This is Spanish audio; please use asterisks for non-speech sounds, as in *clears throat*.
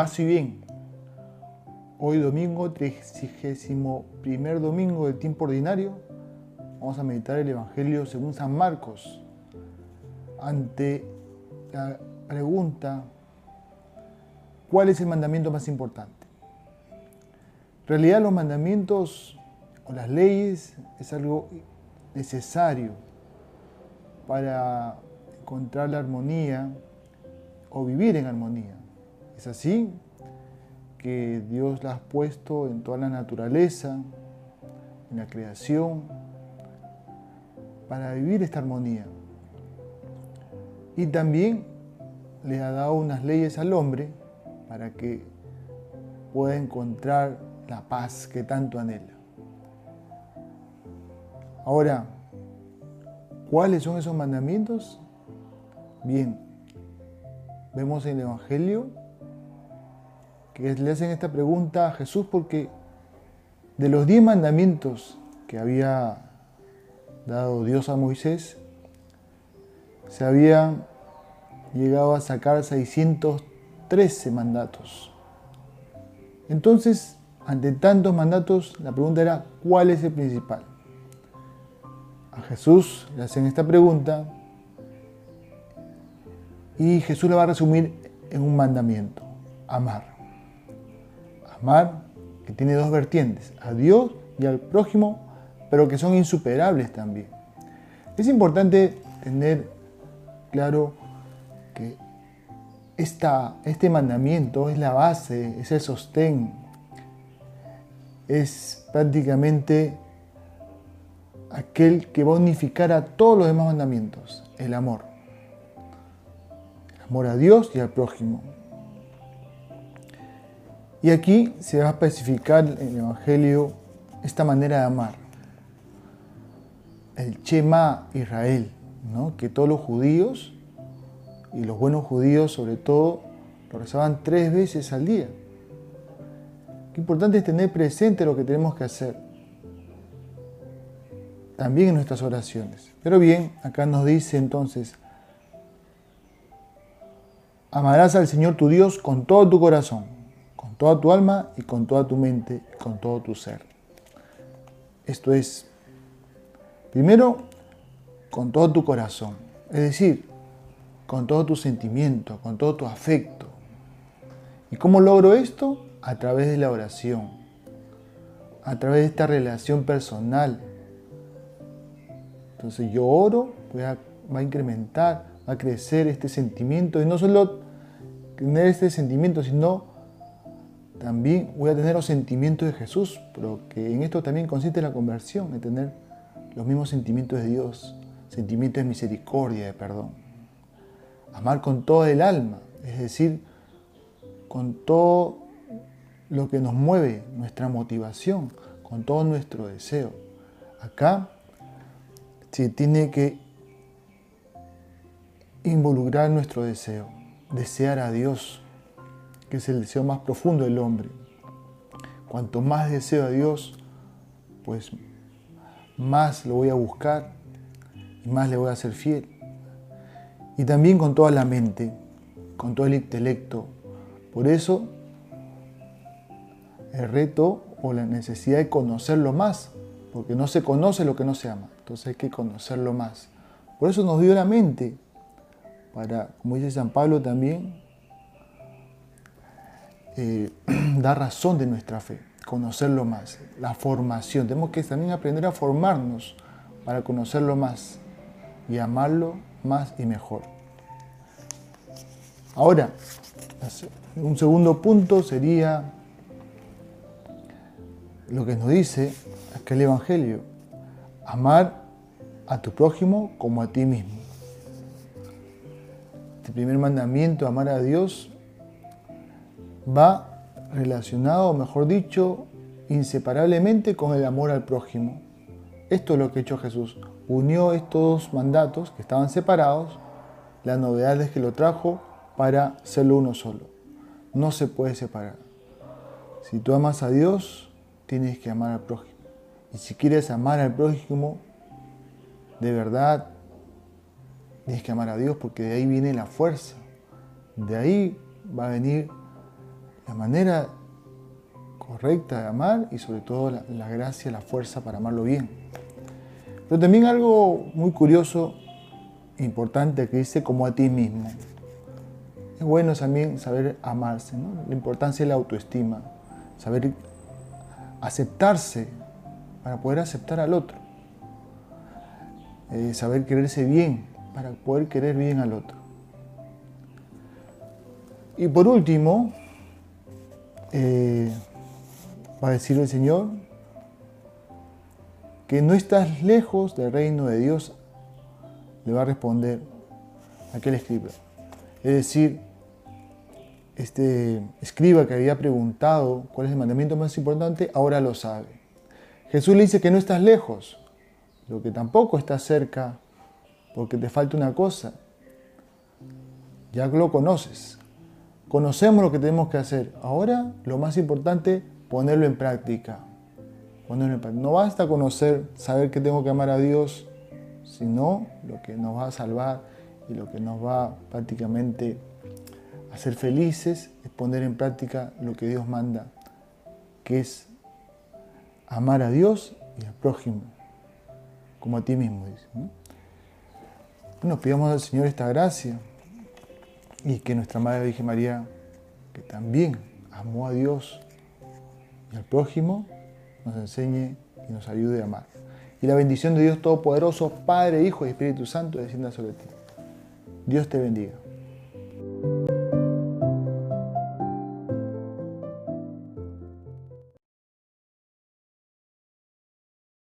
paz y bien. Hoy domingo, 31 domingo del tiempo ordinario, vamos a meditar el Evangelio según San Marcos. Ante la pregunta, ¿cuál es el mandamiento más importante? En realidad los mandamientos o las leyes es algo necesario para encontrar la armonía o vivir en armonía. Es así que Dios la ha puesto en toda la naturaleza, en la creación, para vivir esta armonía. Y también le ha dado unas leyes al hombre para que pueda encontrar la paz que tanto anhela. Ahora, ¿cuáles son esos mandamientos? Bien, vemos en el Evangelio le hacen esta pregunta a Jesús porque de los diez mandamientos que había dado Dios a Moisés, se había llegado a sacar 613 mandatos. Entonces, ante tantos mandatos, la pregunta era, ¿cuál es el principal? A Jesús le hacen esta pregunta y Jesús la va a resumir en un mandamiento, amar. Amar que tiene dos vertientes, a Dios y al prójimo, pero que son insuperables también. Es importante tener claro que esta, este mandamiento es la base, es el sostén, es prácticamente aquel que va a unificar a todos los demás mandamientos, el amor amor a Dios y al prójimo. Y aquí se va a especificar en el Evangelio esta manera de amar. El Chema Israel, ¿no? que todos los judíos, y los buenos judíos sobre todo, lo rezaban tres veces al día. Qué importante es tener presente lo que tenemos que hacer. También en nuestras oraciones. Pero bien, acá nos dice entonces, Amarás al Señor tu Dios con todo tu corazón, toda tu alma y con toda tu mente, con todo tu ser. Esto es, primero, con todo tu corazón, es decir, con todo tu sentimiento, con todo tu afecto. ¿Y cómo logro esto? A través de la oración, a través de esta relación personal. Entonces yo oro, va a incrementar a crecer este sentimiento y no solo tener este sentimiento, sino también voy a tener los sentimientos de Jesús, pero que en esto también consiste la conversión, de tener los mismos sentimientos de Dios, sentimientos de misericordia, de perdón. Amar con toda el alma, es decir, con todo lo que nos mueve, nuestra motivación, con todo nuestro deseo. Acá se tiene que involucrar nuestro deseo, desear a Dios, que es el deseo más profundo del hombre. Cuanto más deseo a Dios, pues más lo voy a buscar y más le voy a ser fiel. Y también con toda la mente, con todo el intelecto. Por eso el reto o la necesidad de conocerlo más, porque no se conoce lo que no se ama, entonces hay que conocerlo más. Por eso nos dio la mente, para, como dice San Pablo también, eh, *clears throat* dar razón de nuestra fe, conocerlo más, la formación. Tenemos que también aprender a formarnos para conocerlo más y amarlo más y mejor. Ahora, un segundo punto sería lo que nos dice aquel Evangelio, amar a tu prójimo como a ti mismo. El primer mandamiento, amar a Dios, va relacionado, mejor dicho, inseparablemente con el amor al prójimo. Esto es lo que ha hecho Jesús. Unió estos dos mandatos que estaban separados. La novedad es que lo trajo para serlo uno solo. No se puede separar. Si tú amas a Dios, tienes que amar al prójimo. Y si quieres amar al prójimo, de verdad, Tienes que amar a Dios porque de ahí viene la fuerza. De ahí va a venir la manera correcta de amar y sobre todo la, gracia, la fuerza para amarlo bien. Pero también algo muy curioso, importante, que dice como a ti mismo. Es bueno también saber amarse, ¿no? la importancia de la autoestima, saber aceptarse para poder aceptar al otro, eh, saber quererse bien para poder querer bien al otro. Y por último, eh, va a decir el Señor que no estás lejos del reino de Dios, le va a responder aquel escriba. Es decir, este escriba que había preguntado cuál es el mandamiento más importante, ahora lo sabe. Jesús le dice que no estás lejos, lo que tampoco estás cerca, porque te falta una cosa. Ya lo conoces. Conocemos lo que tenemos que hacer. Ahora lo más importante, ponerlo en práctica. Ponerlo. No basta conocer, saber que tengo que amar a Dios, sino lo que nos va a salvar y lo que nos va prácticamente a ser felices es poner en práctica lo que Dios manda, que es amar a Dios y al prójimo, como a ti mismo, dice. Nos pidamos al Señor esta gracia y que nuestra Madre Virgen María, que también amó a Dios y al prójimo, nos enseñe y nos ayude a amar. Y la bendición de Dios Todopoderoso, Padre, Hijo y Espíritu Santo, descienda sobre ti. Dios te bendiga.